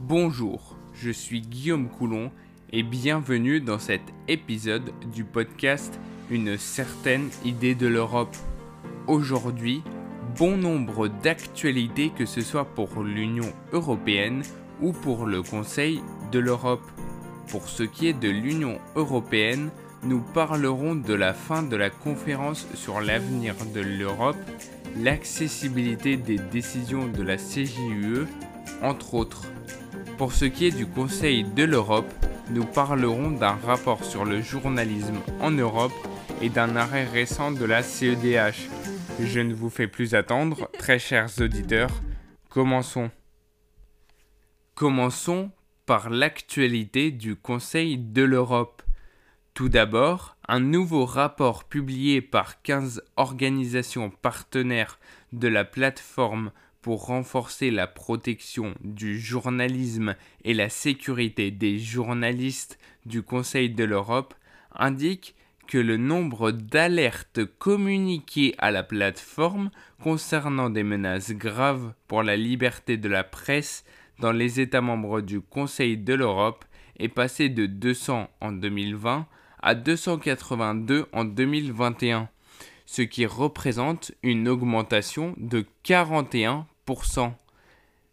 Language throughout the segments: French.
Bonjour, je suis Guillaume Coulon et bienvenue dans cet épisode du podcast Une certaine idée de l'Europe. Aujourd'hui, bon nombre d'actualités que ce soit pour l'Union européenne ou pour le Conseil de l'Europe. Pour ce qui est de l'Union européenne, nous parlerons de la fin de la conférence sur l'avenir de l'Europe, l'accessibilité des décisions de la CJUE, entre autres. Pour ce qui est du Conseil de l'Europe, nous parlerons d'un rapport sur le journalisme en Europe et d'un arrêt récent de la CEDH. Je ne vous fais plus attendre, très chers auditeurs, commençons. Commençons par l'actualité du Conseil de l'Europe. Tout d'abord, un nouveau rapport publié par 15 organisations partenaires de la plateforme pour renforcer la protection du journalisme et la sécurité des journalistes du Conseil de l'Europe indique que le nombre d'alertes communiquées à la plateforme concernant des menaces graves pour la liberté de la presse dans les États membres du Conseil de l'Europe est passé de 200 en 2020 à 282 en 2021, ce qui représente une augmentation de 41%.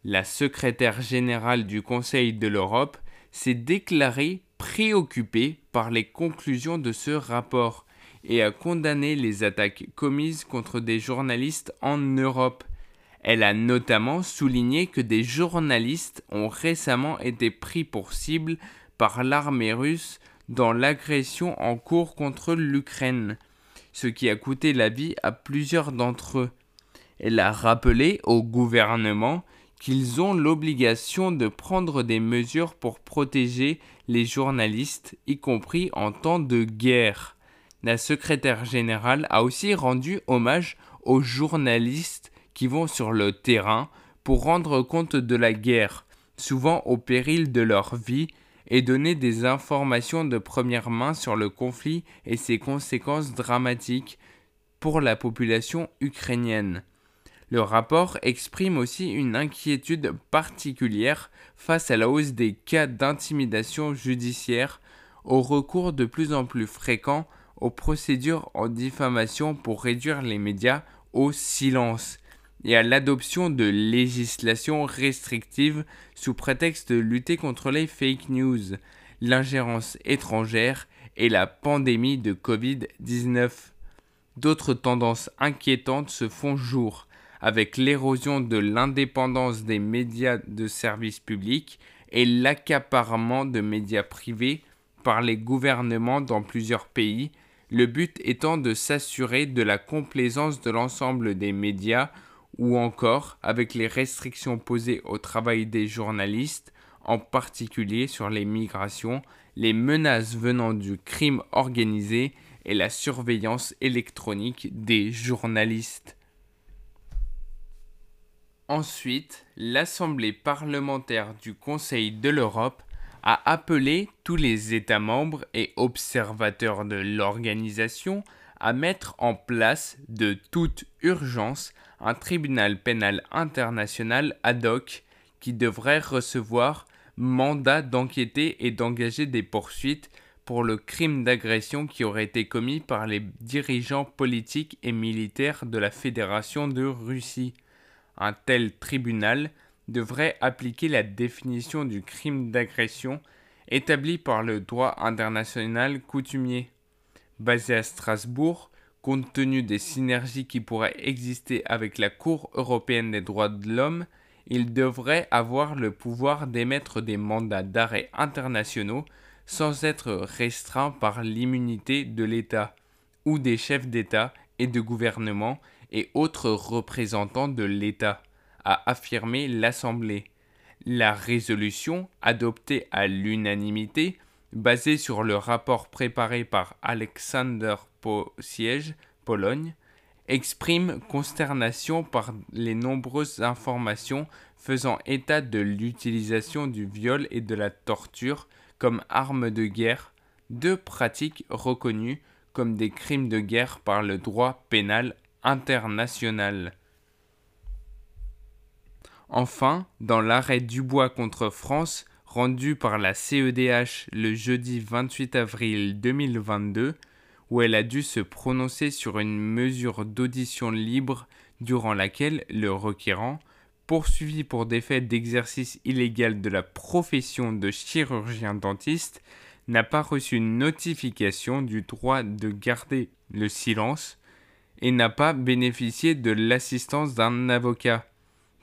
La secrétaire générale du Conseil de l'Europe s'est déclarée préoccupée par les conclusions de ce rapport et a condamné les attaques commises contre des journalistes en Europe. Elle a notamment souligné que des journalistes ont récemment été pris pour cible par l'armée russe dans l'agression en cours contre l'Ukraine, ce qui a coûté la vie à plusieurs d'entre eux. Elle a rappelé au gouvernement qu'ils ont l'obligation de prendre des mesures pour protéger les journalistes, y compris en temps de guerre. La secrétaire générale a aussi rendu hommage aux journalistes qui vont sur le terrain pour rendre compte de la guerre, souvent au péril de leur vie et donner des informations de première main sur le conflit et ses conséquences dramatiques pour la population ukrainienne. Le rapport exprime aussi une inquiétude particulière face à la hausse des cas d'intimidation judiciaire, au recours de plus en plus fréquent aux procédures en diffamation pour réduire les médias au silence et à l'adoption de législations restrictives sous prétexte de lutter contre les fake news, l'ingérence étrangère et la pandémie de Covid-19. D'autres tendances inquiétantes se font jour, avec l'érosion de l'indépendance des médias de service public et l'accaparement de médias privés par les gouvernements dans plusieurs pays, le but étant de s'assurer de la complaisance de l'ensemble des médias ou encore avec les restrictions posées au travail des journalistes, en particulier sur les migrations, les menaces venant du crime organisé et la surveillance électronique des journalistes. Ensuite, l'Assemblée parlementaire du Conseil de l'Europe a appelé tous les États membres et observateurs de l'organisation à mettre en place de toute urgence un tribunal pénal international ad hoc qui devrait recevoir mandat d'enquêter et d'engager des poursuites pour le crime d'agression qui aurait été commis par les dirigeants politiques et militaires de la Fédération de Russie. Un tel tribunal devrait appliquer la définition du crime d'agression établie par le droit international coutumier. Basé à Strasbourg, compte tenu des synergies qui pourraient exister avec la Cour européenne des droits de l'homme, il devrait avoir le pouvoir d'émettre des mandats d'arrêt internationaux sans être restreint par l'immunité de l'État ou des chefs d'État et de gouvernement et autres représentants de l'État, a affirmé l'Assemblée. La résolution, adoptée à l'unanimité, basé sur le rapport préparé par Alexander Posiege, Pologne, exprime consternation par les nombreuses informations faisant état de l'utilisation du viol et de la torture comme armes de guerre, deux pratiques reconnues comme des crimes de guerre par le droit pénal international. Enfin, dans l'arrêt Dubois contre France, rendu par la CEDH le jeudi 28 avril 2022, où elle a dû se prononcer sur une mesure d'audition libre durant laquelle le requérant, poursuivi pour des faits d'exercice illégal de la profession de chirurgien dentiste, n'a pas reçu notification du droit de garder le silence et n'a pas bénéficié de l'assistance d'un avocat,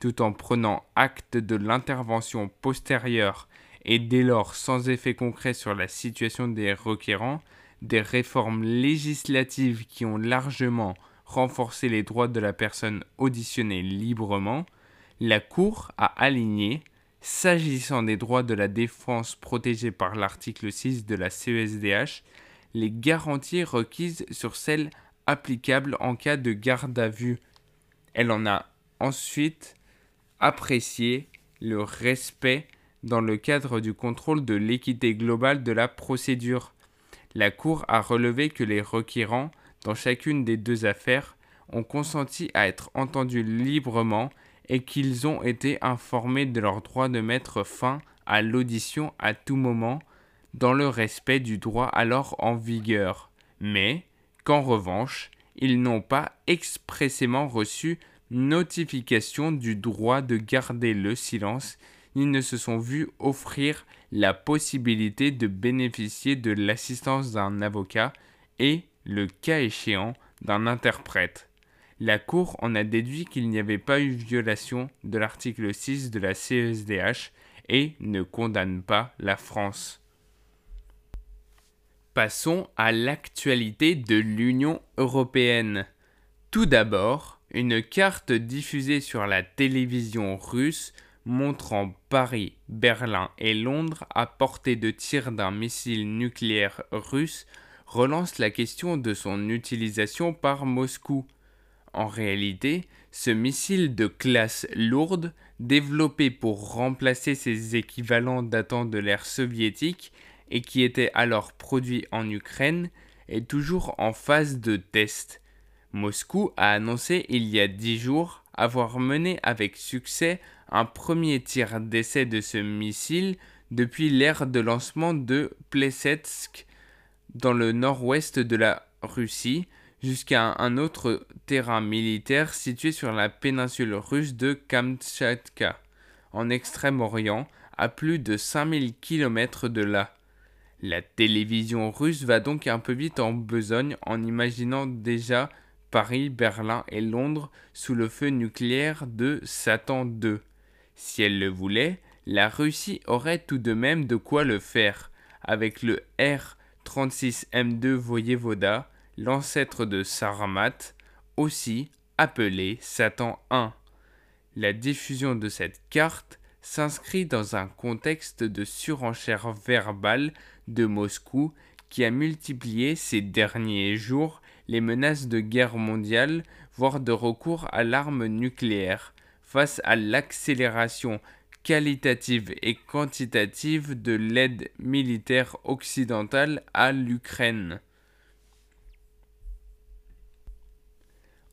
tout en prenant acte de l'intervention postérieure et dès lors sans effet concret sur la situation des requérants, des réformes législatives qui ont largement renforcé les droits de la personne auditionnée librement, la Cour a aligné, s'agissant des droits de la défense protégés par l'article 6 de la CESDH, les garanties requises sur celles applicables en cas de garde à vue. Elle en a ensuite apprécié le respect dans le cadre du contrôle de l'équité globale de la procédure. La Cour a relevé que les requérants, dans chacune des deux affaires, ont consenti à être entendus librement et qu'ils ont été informés de leur droit de mettre fin à l'audition à tout moment, dans le respect du droit alors en vigueur, mais qu'en revanche, ils n'ont pas expressément reçu notification du droit de garder le silence ils ne se sont vus offrir la possibilité de bénéficier de l'assistance d'un avocat et, le cas échéant, d'un interprète. La Cour en a déduit qu'il n'y avait pas eu violation de l'article 6 de la CESDH et ne condamne pas la France. Passons à l'actualité de l'Union européenne. Tout d'abord, une carte diffusée sur la télévision russe montrant Paris, Berlin et Londres à portée de tir d'un missile nucléaire russe relance la question de son utilisation par Moscou. En réalité, ce missile de classe lourde, développé pour remplacer ses équivalents datant de l'ère soviétique et qui était alors produit en Ukraine, est toujours en phase de test. Moscou a annoncé il y a dix jours avoir mené avec succès un premier tir d'essai de ce missile depuis l'ère de lancement de Plesetsk dans le nord-ouest de la Russie jusqu'à un autre terrain militaire situé sur la péninsule russe de Kamtchatka, en Extrême-Orient, à plus de 5000 km de là. La télévision russe va donc un peu vite en besogne en imaginant déjà Paris, Berlin et Londres sous le feu nucléaire de Satan II. Si elle le voulait, la Russie aurait tout de même de quoi le faire, avec le R-36M2 Voyevoda, l'ancêtre de Saramat, aussi appelé Satan I. La diffusion de cette carte s'inscrit dans un contexte de surenchère verbale de Moscou qui a multiplié ces derniers jours les menaces de guerre mondiale, voire de recours à l'arme nucléaire, face à l'accélération qualitative et quantitative de l'aide militaire occidentale à l'Ukraine.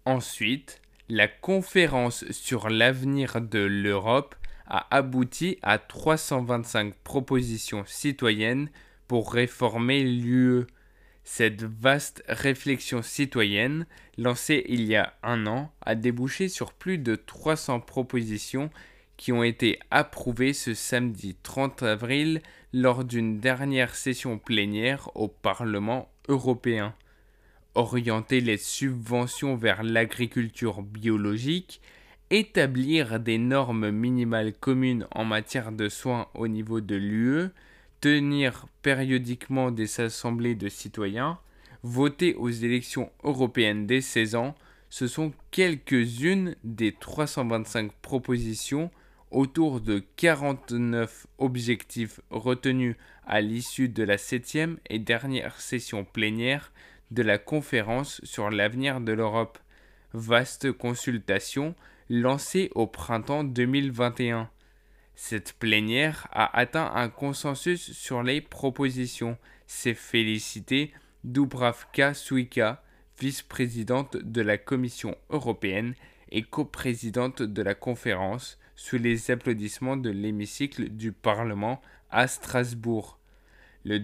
Ensuite, la conférence sur l'avenir de l'Europe a abouti à 325 propositions citoyennes pour réformer l'UE cette vaste réflexion citoyenne, lancée il y a un an, a débouché sur plus de 300 propositions qui ont été approuvées ce samedi 30 avril lors d'une dernière session plénière au Parlement européen. Orienter les subventions vers l'agriculture biologique, établir des normes minimales communes en matière de soins au niveau de l'UE, tenir périodiquement des assemblées de citoyens, voter aux élections européennes dès 16 ans, ce sont quelques-unes des 325 propositions autour de 49 objectifs retenus à l'issue de la septième et dernière session plénière de la conférence sur l'avenir de l'Europe. Vaste consultation lancée au printemps 2021. Cette plénière a atteint un consensus sur les propositions. C'est félicité Dubravka Suika, vice-présidente de la Commission européenne et coprésidente de la conférence, sous les applaudissements de l'hémicycle du Parlement à Strasbourg. Le,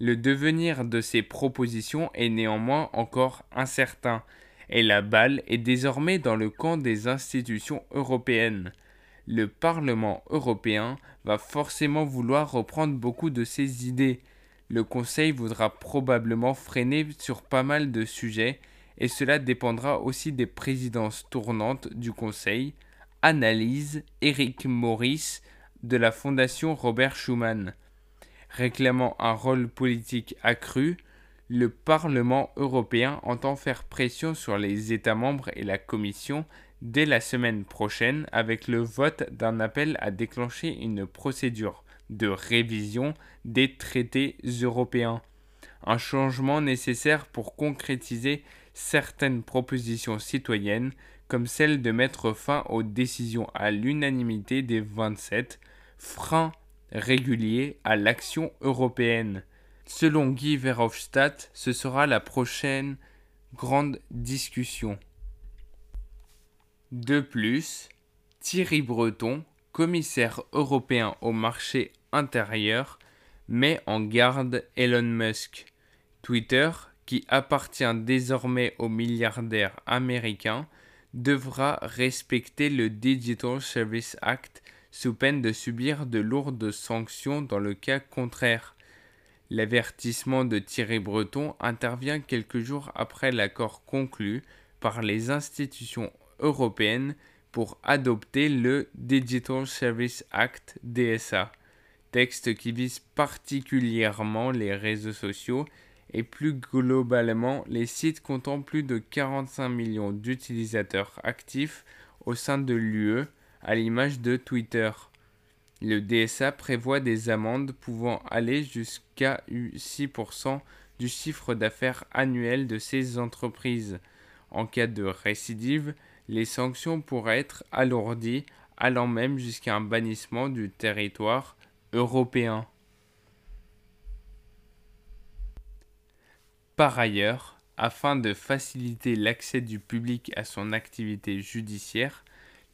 le devenir de ces propositions est néanmoins encore incertain, et la balle est désormais dans le camp des institutions européennes. Le Parlement européen va forcément vouloir reprendre beaucoup de ses idées. Le Conseil voudra probablement freiner sur pas mal de sujets, et cela dépendra aussi des présidences tournantes du Conseil, analyse Eric Maurice de la Fondation Robert Schuman. Réclamant un rôle politique accru, le Parlement européen entend faire pression sur les États membres et la Commission dès la semaine prochaine avec le vote d'un appel à déclencher une procédure de révision des traités européens. Un changement nécessaire pour concrétiser certaines propositions citoyennes comme celle de mettre fin aux décisions à l'unanimité des 27, frein régulier à l'action européenne. Selon Guy Verhofstadt, ce sera la prochaine grande discussion. De plus, Thierry Breton, commissaire européen au marché intérieur, met en garde Elon Musk. Twitter, qui appartient désormais aux milliardaires américains, devra respecter le Digital Service Act sous peine de subir de lourdes sanctions dans le cas contraire. L'avertissement de Thierry Breton intervient quelques jours après l'accord conclu par les institutions européennes pour adopter le Digital Service Act DSA, texte qui vise particulièrement les réseaux sociaux et plus globalement les sites comptant plus de 45 millions d'utilisateurs actifs au sein de l'UE, à l'image de Twitter. Le DSA prévoit des amendes pouvant aller jusqu'à 6% du chiffre d'affaires annuel de ces entreprises. En cas de récidive, les sanctions pourraient être alourdies, allant même jusqu'à un bannissement du territoire européen. Par ailleurs, afin de faciliter l'accès du public à son activité judiciaire,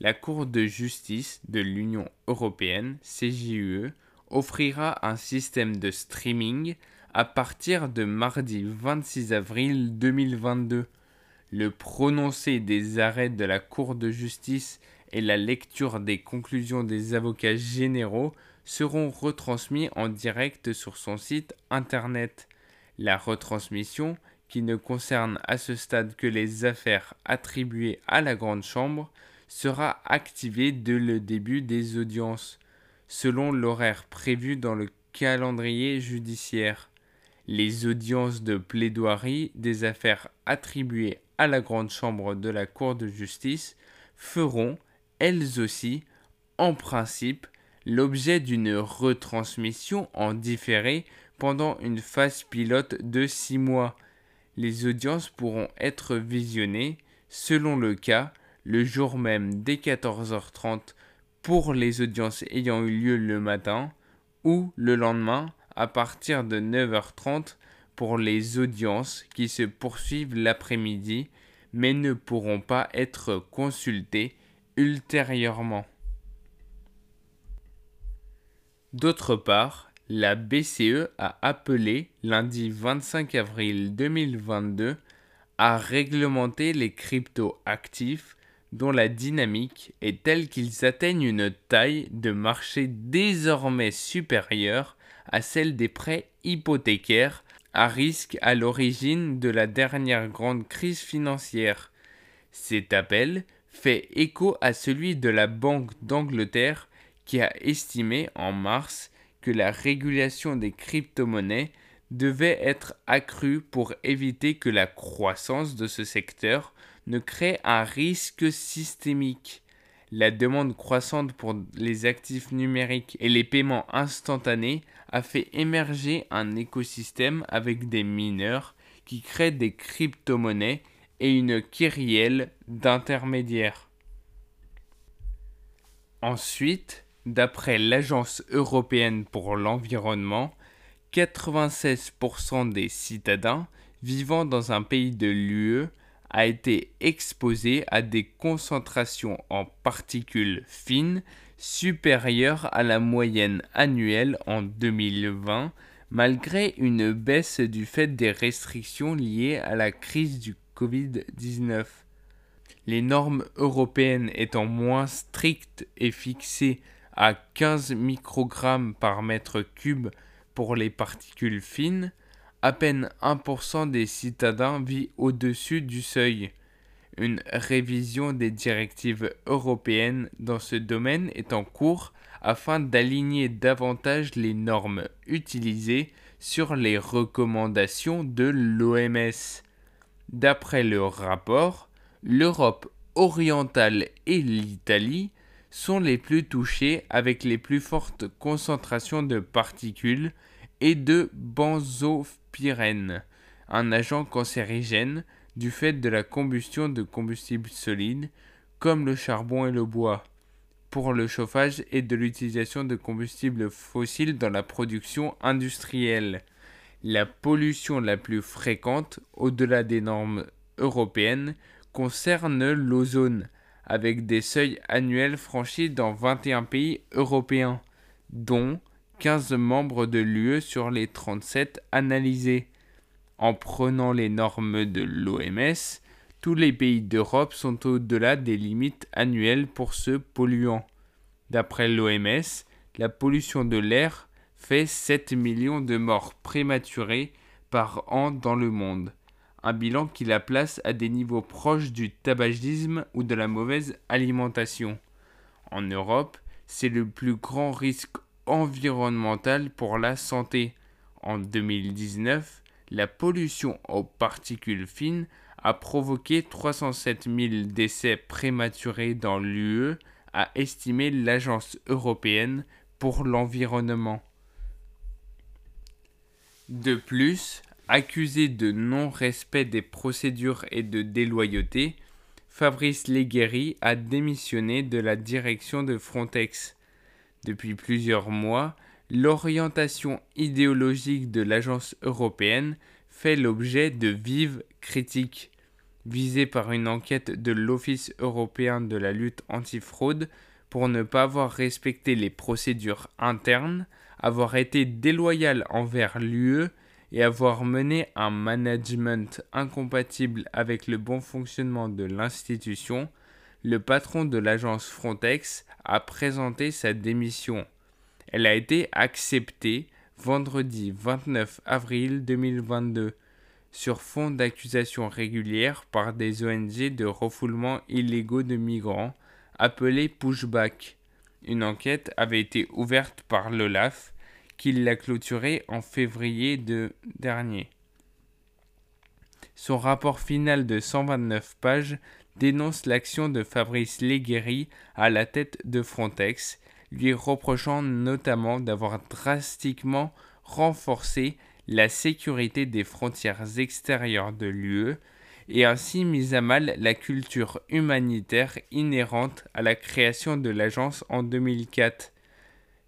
la Cour de justice de l'Union européenne, CJUE, offrira un système de streaming à partir de mardi 26 avril 2022. Le prononcé des arrêts de la Cour de justice et la lecture des conclusions des avocats généraux seront retransmis en direct sur son site internet. La retransmission, qui ne concerne à ce stade que les affaires attribuées à la Grande Chambre, sera activée dès le début des audiences, selon l'horaire prévu dans le calendrier judiciaire. Les audiences de plaidoirie des affaires attribuées à la Grande Chambre de la Cour de justice feront, elles aussi, en principe, l'objet d'une retransmission en différé pendant une phase pilote de 6 mois. Les audiences pourront être visionnées, selon le cas, le jour même dès 14h30 pour les audiences ayant eu lieu le matin ou le lendemain à partir de 9h30 pour les audiences qui se poursuivent l'après-midi mais ne pourront pas être consultées ultérieurement. D'autre part, la BCE a appelé lundi 25 avril 2022 à réglementer les crypto-actifs dont la dynamique est telle qu'ils atteignent une taille de marché désormais supérieure à celle des prêts hypothécaires à risque à l'origine de la dernière grande crise financière. Cet appel fait écho à celui de la Banque d'Angleterre qui a estimé en mars que la régulation des crypto-monnaies devait être accrue pour éviter que la croissance de ce secteur ne crée un risque systémique. La demande croissante pour les actifs numériques et les paiements instantanés a fait émerger un écosystème avec des mineurs qui créent des crypto-monnaies et une kyrielle d'intermédiaires. Ensuite, D'après l'Agence européenne pour l'environnement, 96% des citadins vivant dans un pays de l'UE a été exposé à des concentrations en particules fines supérieures à la moyenne annuelle en 2020, malgré une baisse du fait des restrictions liées à la crise du Covid-19. Les normes européennes étant moins strictes et fixées à 15 microgrammes par mètre cube pour les particules fines, à peine 1% des citadins vit au-dessus du seuil. Une révision des directives européennes dans ce domaine est en cours afin d'aligner davantage les normes utilisées sur les recommandations de l'OMS. D'après le rapport, l'Europe orientale et l'Italie sont les plus touchées avec les plus fortes concentrations de particules et de benzopyrène, un agent cancérigène du fait de la combustion de combustibles solides comme le charbon et le bois pour le chauffage et de l'utilisation de combustibles fossiles dans la production industrielle. La pollution la plus fréquente, au-delà des normes européennes, concerne l'ozone, avec des seuils annuels franchis dans 21 pays européens, dont 15 membres de l'UE sur les 37 analysés. En prenant les normes de l'OMS, tous les pays d'Europe sont au-delà des limites annuelles pour ce polluant. D'après l'OMS, la pollution de l'air fait 7 millions de morts prématurées par an dans le monde un bilan qui la place à des niveaux proches du tabagisme ou de la mauvaise alimentation. En Europe, c'est le plus grand risque environnemental pour la santé. En 2019, la pollution aux particules fines a provoqué 307 000 décès prématurés dans l'UE, a estimé l'Agence européenne pour l'environnement. De plus, Accusé de non-respect des procédures et de déloyauté, Fabrice Leguéry a démissionné de la direction de Frontex. Depuis plusieurs mois, l'orientation idéologique de l'agence européenne fait l'objet de vives critiques. Visée par une enquête de l'Office européen de la lutte antifraude pour ne pas avoir respecté les procédures internes, avoir été déloyal envers l'UE et avoir mené un management incompatible avec le bon fonctionnement de l'institution, le patron de l'agence Frontex a présenté sa démission. Elle a été acceptée vendredi 29 avril 2022 sur fond d'accusations régulières par des ONG de refoulement illégaux de migrants appelées pushback. Une enquête avait été ouverte par l'OLAF qu'il l'a clôturé en février de dernier. Son rapport final de 129 pages dénonce l'action de Fabrice Leguéry à la tête de Frontex, lui reprochant notamment d'avoir drastiquement renforcé la sécurité des frontières extérieures de l'UE et ainsi mis à mal la culture humanitaire inhérente à la création de l'agence en 2004.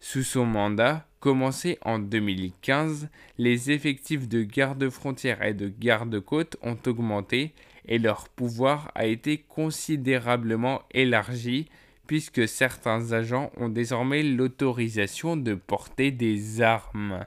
Sous son mandat, commencé en 2015, les effectifs de garde-frontières et de garde-côtes ont augmenté et leur pouvoir a été considérablement élargi puisque certains agents ont désormais l'autorisation de porter des armes.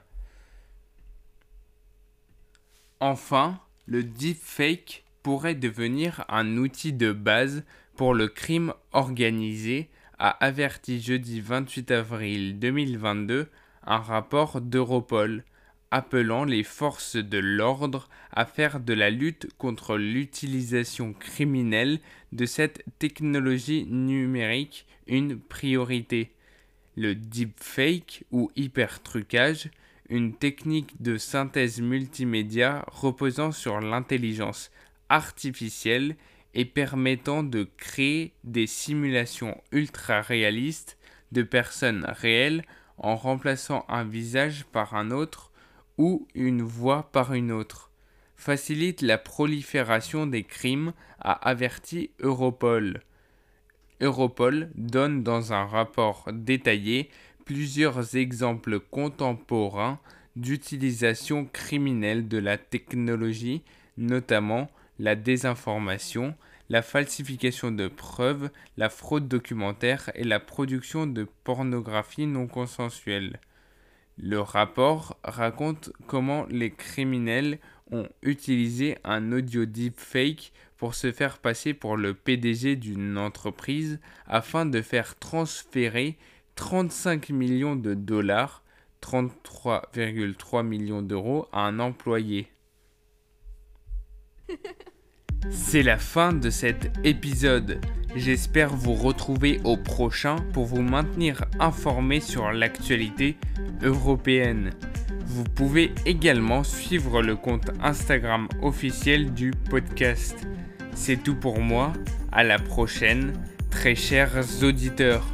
Enfin, le deepfake pourrait devenir un outil de base pour le crime organisé a averti jeudi 28 avril 2022 un rapport d'Europol appelant les forces de l'ordre à faire de la lutte contre l'utilisation criminelle de cette technologie numérique une priorité. Le deepfake ou hypertrucage, une technique de synthèse multimédia reposant sur l'intelligence artificielle et permettant de créer des simulations ultra réalistes de personnes réelles en remplaçant un visage par un autre ou une voix par une autre, facilite la prolifération des crimes, a averti Europol. Europol donne dans un rapport détaillé plusieurs exemples contemporains d'utilisation criminelle de la technologie, notamment la désinformation, la falsification de preuves, la fraude documentaire et la production de pornographie non consensuelle. Le rapport raconte comment les criminels ont utilisé un audio deepfake pour se faire passer pour le PDG d'une entreprise afin de faire transférer 35 millions de dollars, 33,3 millions d'euros à un employé. C'est la fin de cet épisode. J'espère vous retrouver au prochain pour vous maintenir informé sur l'actualité européenne. Vous pouvez également suivre le compte Instagram officiel du podcast. C'est tout pour moi. À la prochaine, très chers auditeurs.